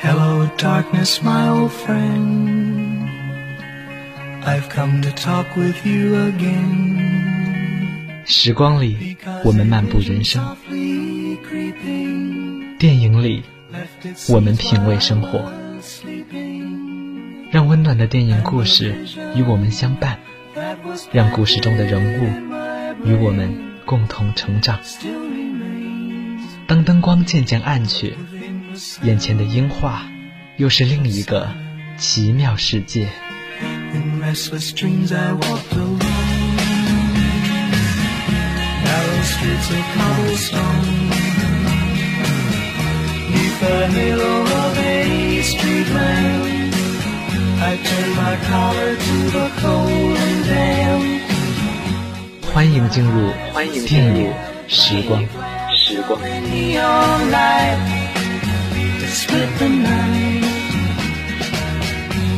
Hello, darkness, my old friend. I've come to talk with you again. 时光里，我们漫步人生；电影里，我们品味生活。让温暖的电影故事与我们相伴，让故事中的人物与我们共同成长。当灯光渐渐暗去，眼前的樱花又是另一个奇妙世界。欢迎进入电影时光。时光。Split with the night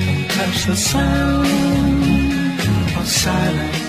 and touch the sound of silence.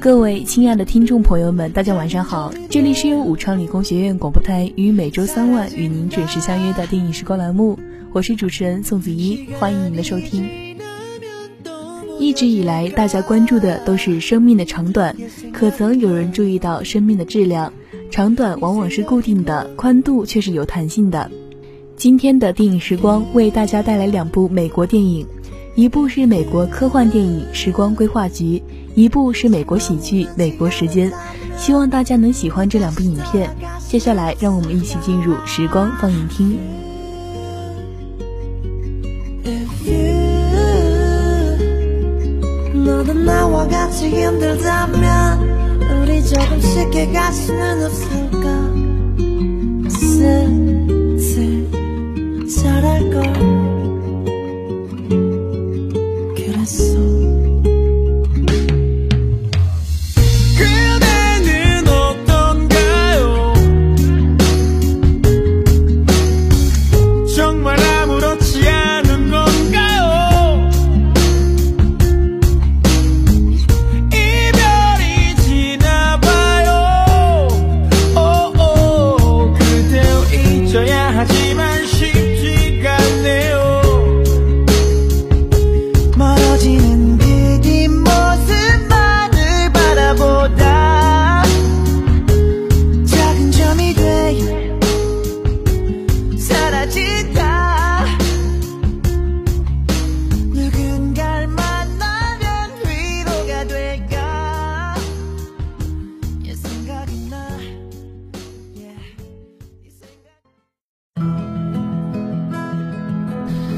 各位亲爱的听众朋友们，大家晚上好！这里是由武昌理工学院广播台于每周三晚与您准时相约的电影时光栏目，我是主持人宋子怡，欢迎您的收听。一直以来，大家关注的都是生命的长短，可曾有人注意到生命的质量？长短往往是固定的，宽度却是有弹性的。今天的电影时光为大家带来两部美国电影。一部是美国科幻电影《时光规划局》，一部是美国喜剧《美国时间》，希望大家能喜欢这两部影片。接下来，让我们一起进入时光放映厅。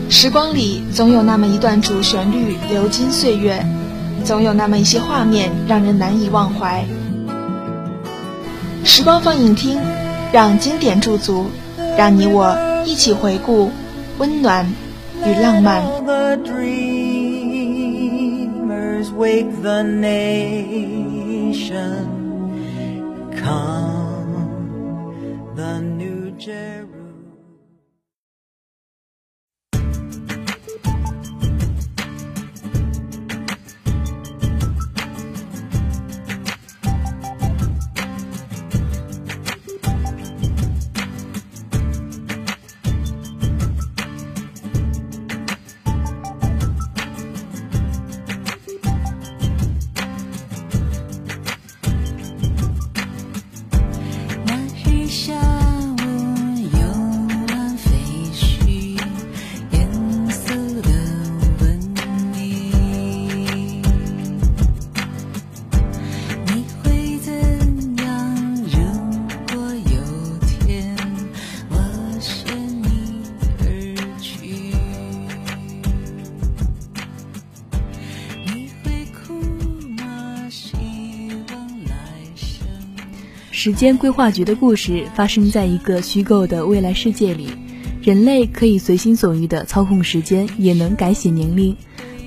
时光里总有那么一段主旋律流金岁月总有那么一些画面让人难以忘怀。时光放映厅让经典驻足让你我一起回顾温暖与浪漫。时间规划局的故事发生在一个虚构的未来世界里，人类可以随心所欲地操控时间，也能改写年龄。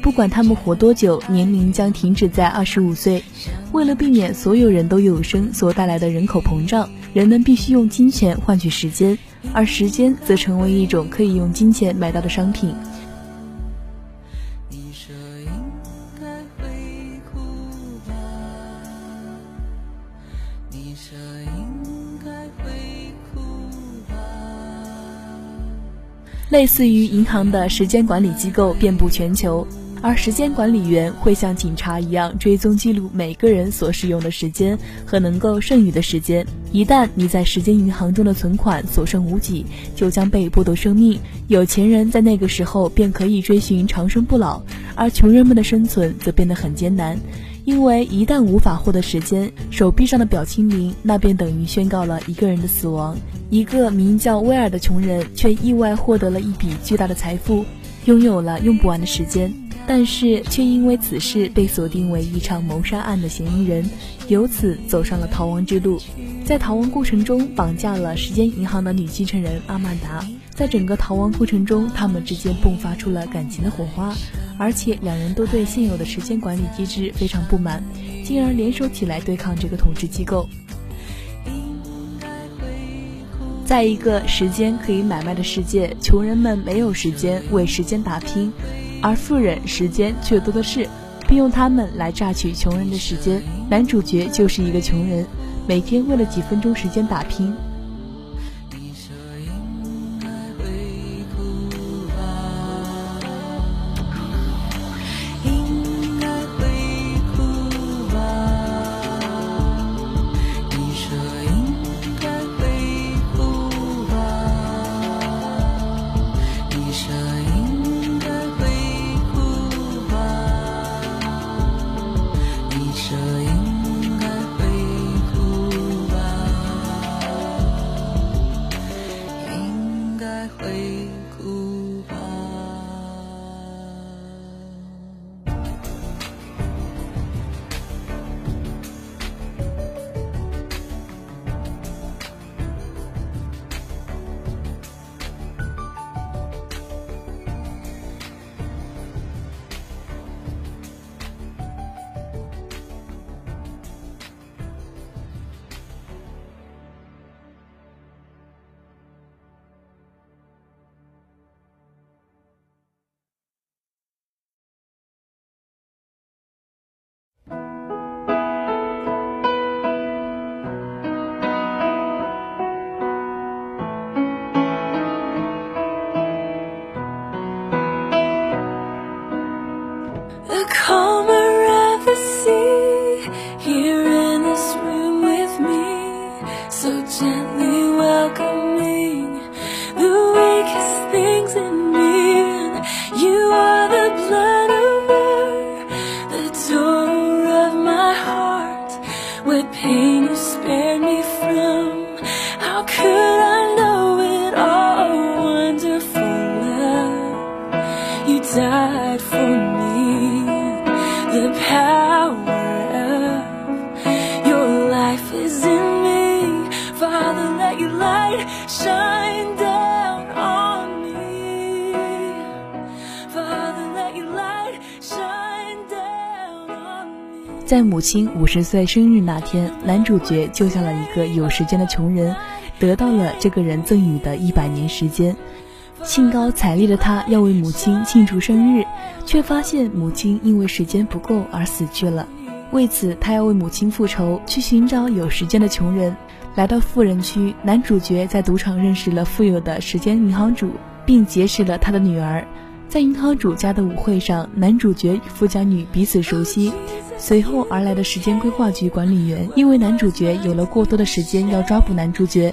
不管他们活多久，年龄将停止在二十五岁。为了避免所有人都有生所带来的人口膨胀，人们必须用金钱换取时间，而时间则成为一种可以用金钱买到的商品。你说应该舍应该会哭吧类似于银行的时间管理机构遍布全球。而时间管理员会像警察一样追踪记录每个人所使用的时间和能够剩余的时间。一旦你在时间银行中的存款所剩无几，就将被剥夺生命。有钱人在那个时候便可以追寻长生不老，而穷人们的生存则变得很艰难，因为一旦无法获得时间，手臂上的表情灵，那便等于宣告了一个人的死亡。一个名叫威尔的穷人却意外获得了一笔巨大的财富，拥有了用不完的时间。但是却因为此事被锁定为一场谋杀案的嫌疑人，由此走上了逃亡之路。在逃亡过程中，绑架了时间银行的女继承人阿曼达。在整个逃亡过程中，他们之间迸发出了感情的火花，而且两人都对现有的时间管理机制非常不满，进而联手起来对抗这个统治机构。在一个时间可以买卖的世界，穷人们没有时间为时间打拼。而富人时间却多的是，并用他们来榨取穷人的时间。男主角就是一个穷人，每天为了几分钟时间打拼。在母亲五十岁生日那天，男主角救下了一个有时间的穷人，得到了这个人赠予的一百年时间。兴高采烈的他要为母亲庆祝生日，却发现母亲因为时间不够而死去了。为此，他要为母亲复仇，去寻找有时间的穷人。来到富人区，男主角在赌场认识了富有的时间银行主，并结识了他的女儿。在银行主家的舞会上，男主角与富家女彼此熟悉。随后而来的时间规划局管理员，因为男主角有了过多的时间要抓捕男主角，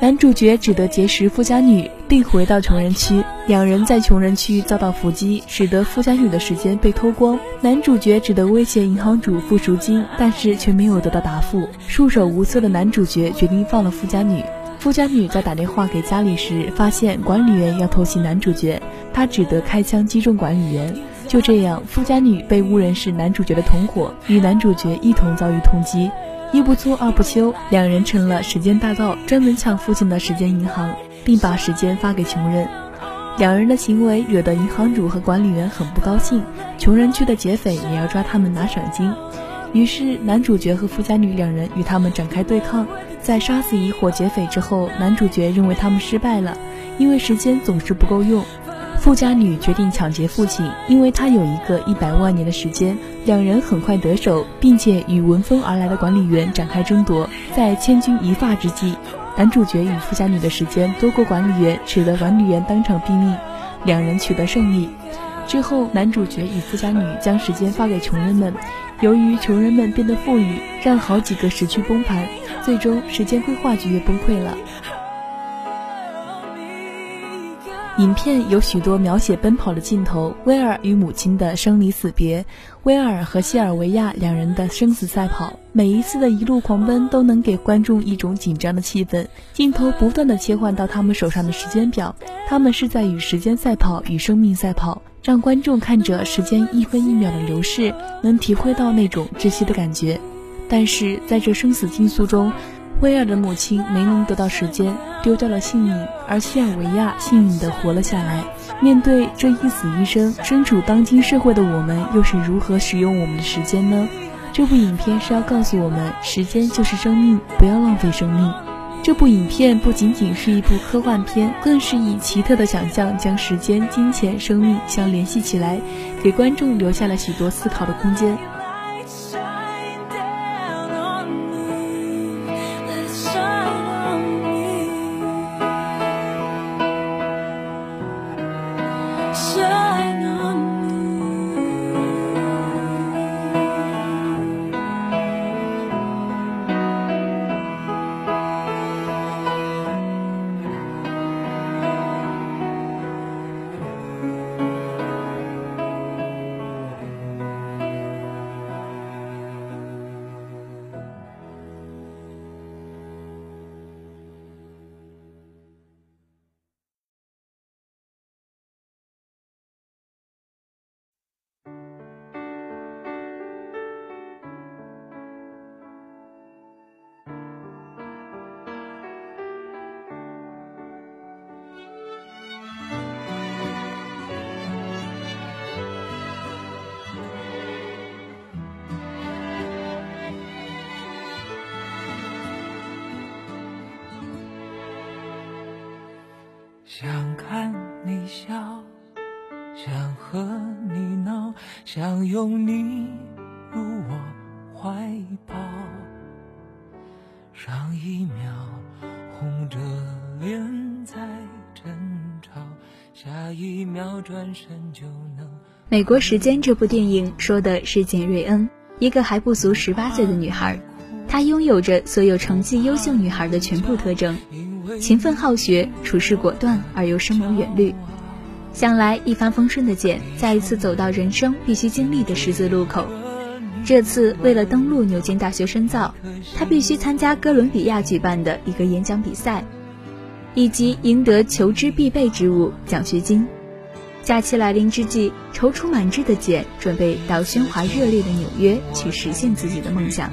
男主角只得结识富家女，并回到穷人区。两人在穷人区遭到伏击，使得富家女的时间被偷光。男主角只得威胁银行主付赎金，但是却没有得到答复。束手无策的男主角决定放了富家女。富家女在打电话给家里时，发现管理员要偷袭男主角，她只得开枪击中管理员。就这样，富家女被误认是男主角的同伙，与男主角一同遭遇通缉。一不做二不休，两人成了时间大盗，专门抢父亲的时间银行，并把时间发给穷人。两人的行为惹得银行主和管理员很不高兴，穷人区的劫匪也要抓他们拿赏金。于是男主角和富家女两人与他们展开对抗。在杀死一伙劫匪之后，男主角认为他们失败了，因为时间总是不够用。富家女决定抢劫父亲，因为他有一个一百万年的时间。两人很快得手，并且与闻风而来的管理员展开争夺。在千钧一发之际，男主角与富家女的时间多过管理员，使得管理员当场毙命，两人取得胜利。之后，男主角与富家女将时间发给穷人们，由于穷人们变得富裕，让好几个时区崩盘，最终时间规划局也崩溃了。影片有许多描写奔跑的镜头，威尔与母亲的生离死别，威尔和西尔维亚两人的生死赛跑，每一次的一路狂奔都能给观众一种紧张的气氛。镜头不断的切换到他们手上的时间表，他们是在与时间赛跑，与生命赛跑，让观众看着时间一分一秒的流逝，能体会到那种窒息的感觉。但是在这生死竞速中，威尔的母亲没能得到时间，丢掉了性命，而西尔维亚幸运地活了下来。面对这一死一生，身处当今社会的我们又是如何使用我们的时间呢？这部影片是要告诉我们，时间就是生命，不要浪费生命。这部影片不仅仅是一部科幻片，更是以奇特的想象将时间、金钱、生命相联系起来，给观众留下了许多思考的空间。想看你笑，想和你闹，想拥你入我怀抱。上一秒红着脸在争吵，下一秒转身就能。《美国时间》这部电影说的是简瑞恩，一个还不足十八岁的女孩，她拥有着所有成绩优秀女孩的全部特征。勤奋好学，处事果断而又深谋远虑。想来一帆风顺的简，再一次走到人生必须经历的十字路口。这次为了登陆牛津大学深造，他必须参加哥伦比亚举办的一个演讲比赛，以及赢得求知必备之物——奖学金。假期来临之际，踌躇满志的简准备到喧哗热烈的纽约去实现自己的梦想。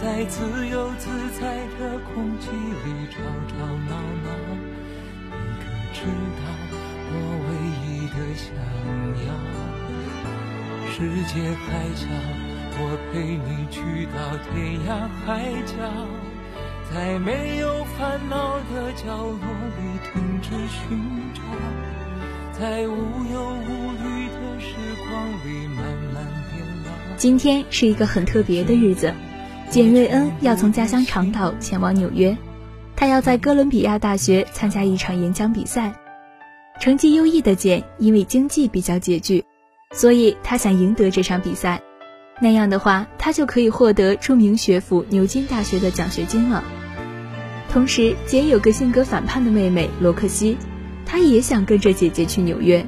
在自由自在的空气里吵吵闹闹，你可知道我唯一的想要？世界还小，我陪你去到天涯海角，在没有烦恼的角落里停止寻找，在无忧无虑的时光里慢慢变老。今天是一个很特别的日子。简瑞恩要从家乡长岛前往纽约，他要在哥伦比亚大学参加一场演讲比赛。成绩优异的简因为经济比较拮据，所以他想赢得这场比赛。那样的话，他就可以获得著名学府牛津大学的奖学金了。同时，简有个性格反叛的妹妹罗克西，她也想跟着姐姐去纽约。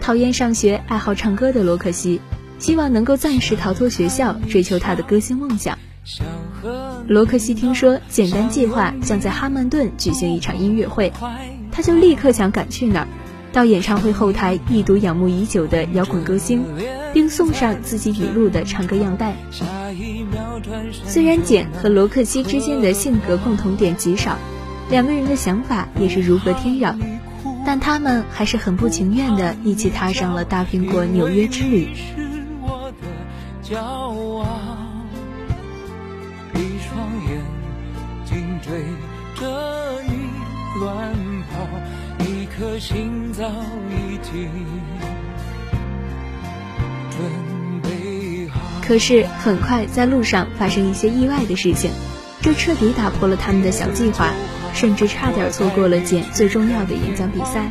讨厌上学、爱好唱歌的罗克西，希望能够暂时逃脱学校，追求她的歌星梦想。罗克西听说简单计划将在哈曼顿举行一场音乐会，他就立刻想赶去那儿。到演唱会后台一睹仰慕已久的摇滚歌星，并送上自己笔录的唱歌样带。虽然简和罗克西之间的性格共同点极少，两个人的想法也是如隔天壤，但他们还是很不情愿的一起踏上了大苹果纽约之旅。可是很快在路上发生一些意外的事情，这彻底打破了他们的小计划，甚至差点错过了简最重要的演讲比赛，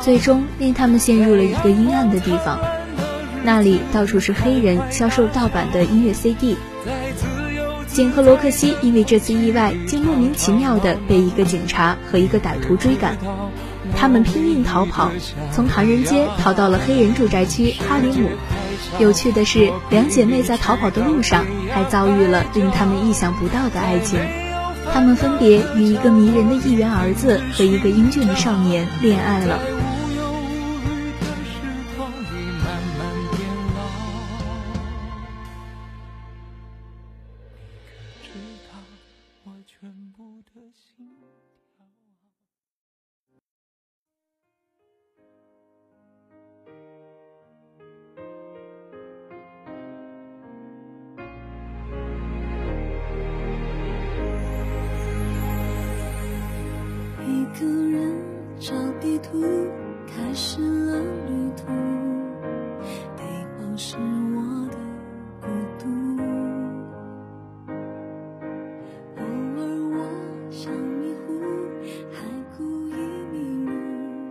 最终令他们陷入了一个阴暗的地方。那里到处是黑人销售盗版的音乐 CD。简和罗克西因为这次意外，竟莫名其妙地被一个警察和一个歹徒追赶。他们拼命逃跑，从唐人街逃到了黑人住宅区哈里姆。有趣的是，两姐妹在逃跑的路上还遭遇了令他们意想不到的爱情。他们分别与一个迷人的议员儿子和一个英俊的少年恋爱了。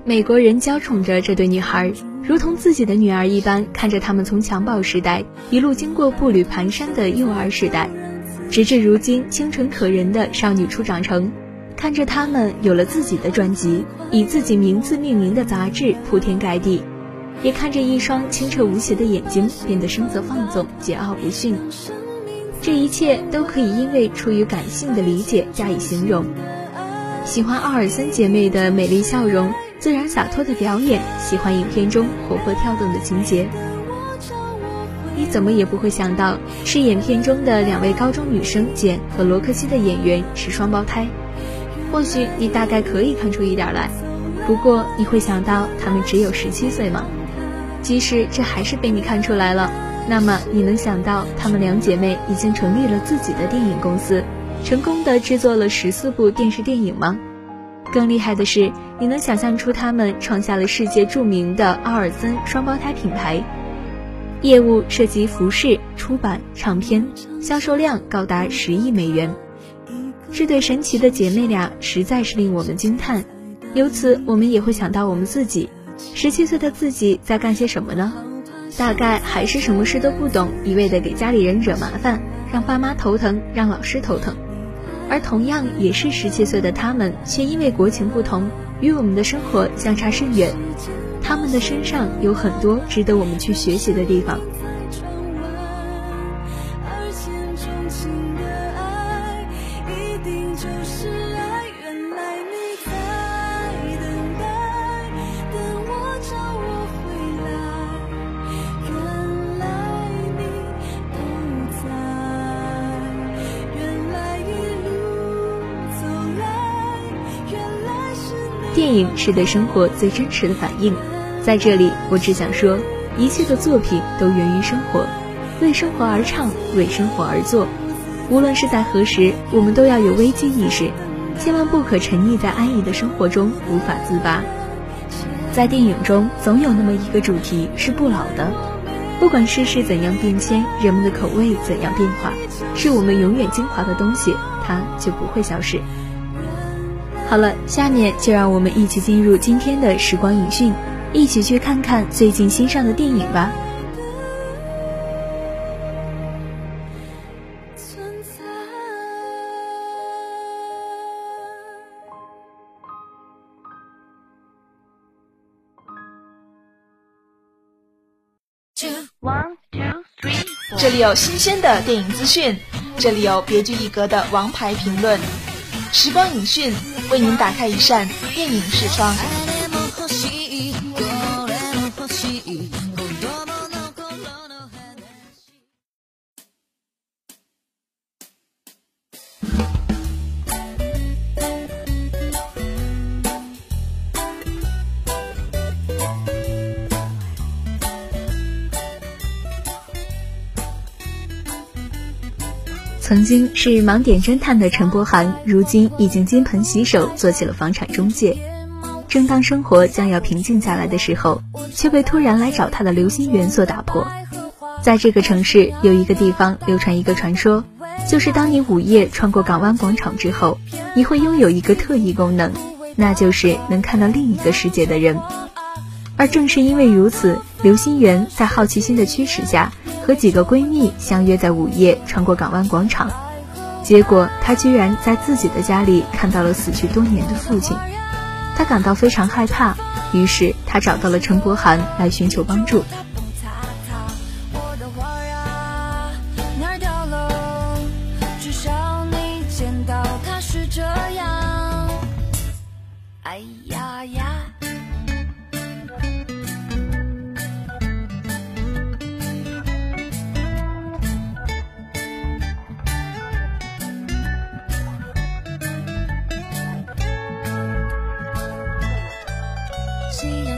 美国人娇宠着这对女孩，如同自己的女儿一般，看着他们从襁褓时代一路经过步履蹒跚的幼儿时代，直至如今清纯可人的少女初长成，看着他们有了自己的专辑，以自己名字命名的杂志铺天盖地，也看着一双清澈无邪的眼睛变得声色放纵、桀骜不驯。这一切都可以因为出于感性的理解加以形容。喜欢奥尔森姐妹的美丽笑容。自然洒脱的表演，喜欢影片中活泼跳动的情节。你怎么也不会想到，饰演片中的两位高中女生简和罗克西的演员是双胞胎。或许你大概可以看出一点来，不过你会想到她们只有十七岁吗？即使这还是被你看出来了，那么你能想到她们两姐妹已经成立了自己的电影公司，成功的制作了十四部电视电影吗？更厉害的是，你能想象出他们创下了世界著名的奥尔森双胞胎品牌，业务涉及服饰、出版、唱片，销售量高达十亿美元。这对神奇的姐妹俩实在是令我们惊叹。由此，我们也会想到我们自己，十七岁的自己在干些什么呢？大概还是什么事都不懂，一味的给家里人惹麻烦，让爸妈头疼，让老师头疼。而同样也是十七岁的他们，却因为国情不同，与我们的生活相差甚远。他们的身上有很多值得我们去学习的地方。影是对生活最真实的反应，在这里，我只想说，一切的作品都源于生活，为生活而唱，为生活而做。无论是在何时，我们都要有危机意识，千万不可沉溺在安逸的生活中无法自拔。在电影中，总有那么一个主题是不老的，不管世事怎样变迁，人们的口味怎样变化，是我们永远精华的东西，它就不会消失。好了，下面就让我们一起进入今天的时光影讯，一起去看看最近新上的电影吧。这里有新鲜的电影资讯，这里有别具一格的王牌评论。时光影讯为您打开一扇电影视窗。曾经是盲点侦探的陈柏涵，如今已经金盆洗手，做起了房产中介。正当生活将要平静下来的时候，却被突然来找他的刘心元所打破。在这个城市，有一个地方流传一个传说，就是当你午夜穿过港湾广场之后，你会拥有一个特异功能，那就是能看到另一个世界的人。而正是因为如此，刘心元在好奇心的驱使下。和几个闺蜜相约在午夜穿过港湾广场，结果她居然在自己的家里看到了死去多年的父亲，她感到非常害怕，于是她找到了陈柏涵来寻求帮助。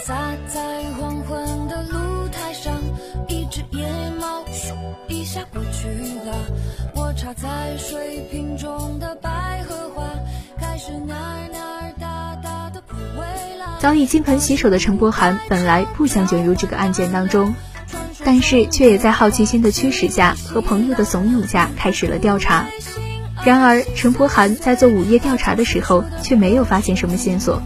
洒在水瓶中的百合花开始哪哪大大的枯萎了。早已金盆洗手的陈柏涵本来不想卷入这个案件当中，但是却也在好奇心的驱使下和朋友的怂恿下开始了调查。然而，陈柏涵在做午夜调查的时候却没有发现什么线索，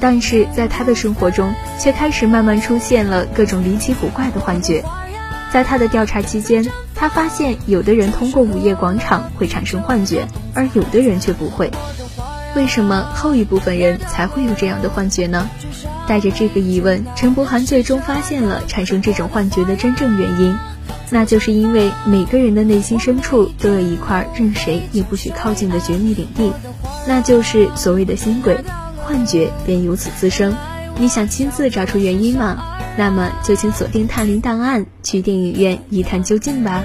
但是在他的生活中却开始慢慢出现了各种离奇古怪的幻觉。在他的调查期间，他发现有的人通过午夜广场会产生幻觉，而有的人却不会。为什么后一部分人才会有这样的幻觉呢？带着这个疑问，陈柏涵最终发现了产生这种幻觉的真正原因，那就是因为每个人的内心深处都有一块任谁也不许靠近的绝密领地，那就是所谓的心鬼，幻觉便由此滋生。你想亲自找出原因吗？那么就请锁定《探灵档案》，去电影院一探究竟吧。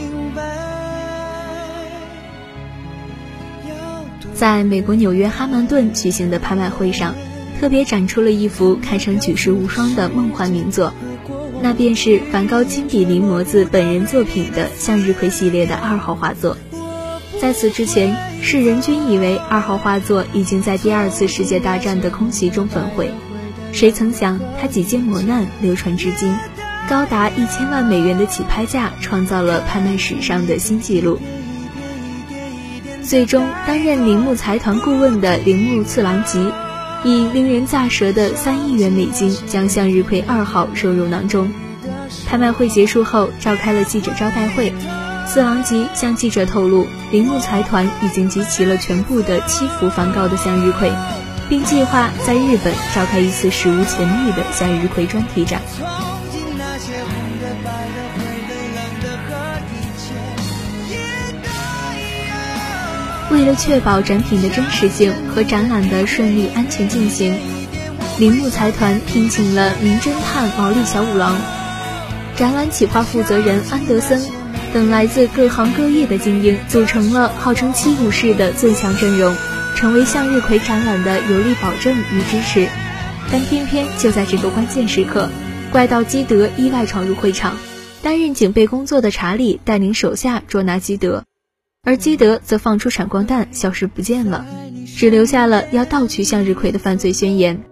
在美国纽约哈曼顿举行的拍卖会上，特别展出了一幅堪称举世无双的梦幻名作，那便是梵高亲笔临摹自本人作品的向日葵系列的二号画作。在此之前，世人均以为二号画作已经在第二次世界大战的空袭中焚毁，谁曾想它几经磨难流传至今，高达一千万美元的起拍价创造了拍卖史上的新纪录。最终担任铃木财团顾问的铃木次郎吉，以令人咋舌的三亿元美金将向日葵二号收入囊中。拍卖会结束后，召开了记者招待会，次郎吉向记者透露，铃木财团已经集齐了全部的七幅梵高的向日葵，并计划在日本召开一次史无前例的向日葵专题展。为了确保展品的真实性和展览的顺利安全进行，铃木财团聘请了名侦探毛利小五郎、展览企划负责人安德森等来自各行各业的精英，组成了号称“七武士”的最强阵容，成为向日葵展览的有力保证与支持。但偏偏就在这个关键时刻，怪盗基德意外闯入会场，担任警备工作的查理带领手下捉拿基德。而基德则放出闪光弹，消失不见了，只留下了要盗取向日葵的犯罪宣言。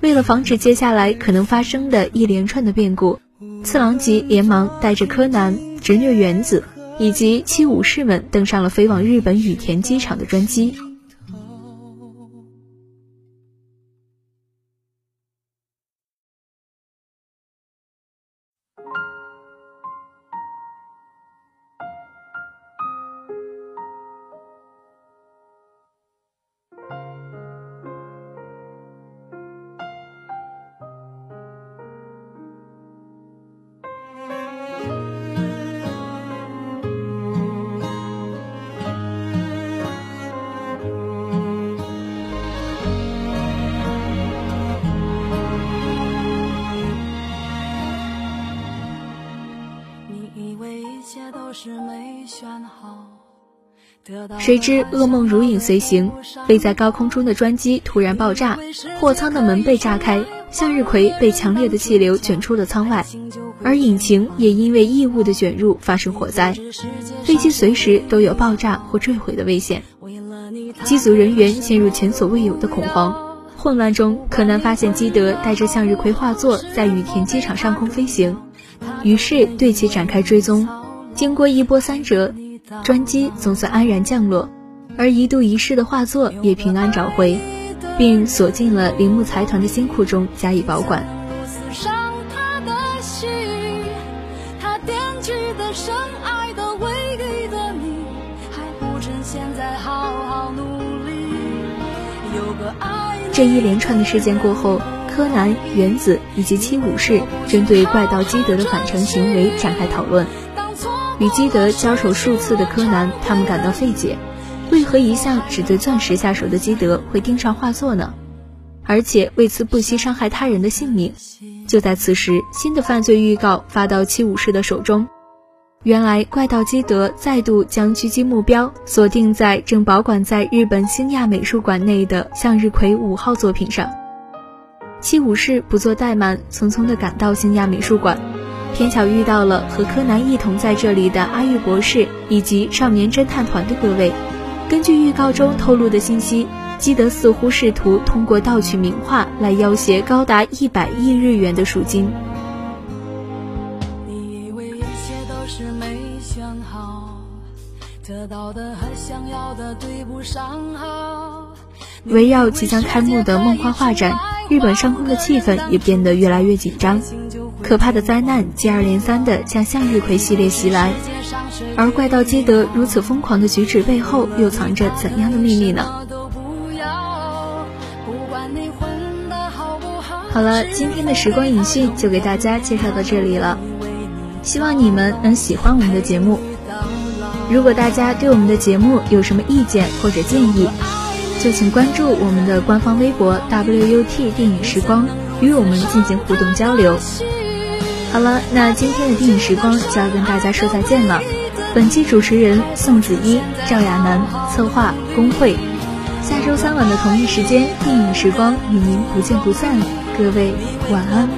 为了防止接下来可能发生的一连串的变故，次郎吉连忙带着柯南、侄女原子以及七武士们登上了飞往日本羽田机场的专机。谁知噩梦如影随形，飞在高空中的专机突然爆炸，货舱的门被炸开，向日葵被强烈的气流卷出了舱外，而引擎也因为异物的卷入发生火灾，飞机随时都有爆炸或坠毁的危险。机组人员陷入前所未有的恐慌，混乱中，柯南发现基德带着向日葵画作在羽田机场上空飞行，于是对其展开追踪。经过一波三折，专机总算安然降落，而一度遗失的画作也平安找回，并锁进了铃木财团的金库中加以保管。这一连串的事件过后，柯南、原子以及七武士针对怪盗基德的反常行为展开讨论。与基德交手数次的柯南，他们感到费解：为何一向只对钻石下手的基德会盯上画作呢？而且为此不惜伤害他人的性命。就在此时，新的犯罪预告发到七武士的手中。原来，怪盗基德再度将狙击目标锁定在正保管在日本星亚美术馆内的向日葵五号作品上。七武士不做怠慢，匆匆地赶到星亚美术馆。偏巧遇到了和柯南一同在这里的阿玉博士以及少年侦探团的各位。根据预告中透露的信息，基德似乎试图通过盗取名画来要挟高达一百亿日元的赎金。围绕即将开幕的梦幻画展，日本上空的气氛也变得越来越紧张。可怕的灾难接二连三地向向日葵系列袭来，而怪盗基德如此疯狂的举止背后又藏着怎样的秘密呢？好了，今天的时光影讯就给大家介绍到这里了，希望你们能喜欢我们的节目。如果大家对我们的节目有什么意见或者建议，就请关注我们的官方微博 WUT 电影时光，与我们进行互动交流。好了，那今天的电影时光就要跟大家说再见了。本期主持人宋子一、赵亚楠，策划工会。下周三晚的同一时间，电影时光与您不见不散。各位晚安。